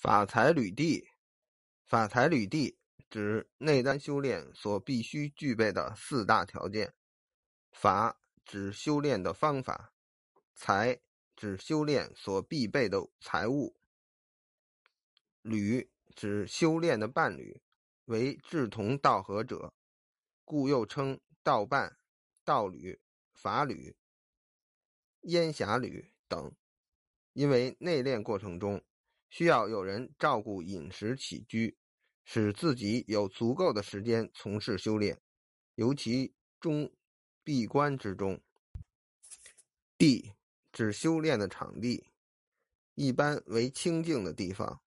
法财履地，法财履地指内丹修炼所必须具备的四大条件。法指修炼的方法，财指修炼所必备的财物，履指修炼的伴侣，为志同道合者，故又称道伴、道侣、法侣、烟霞侣等。因为内练过程中。需要有人照顾饮食起居，使自己有足够的时间从事修炼，尤其中闭关之中。地指修炼的场地，一般为清净的地方。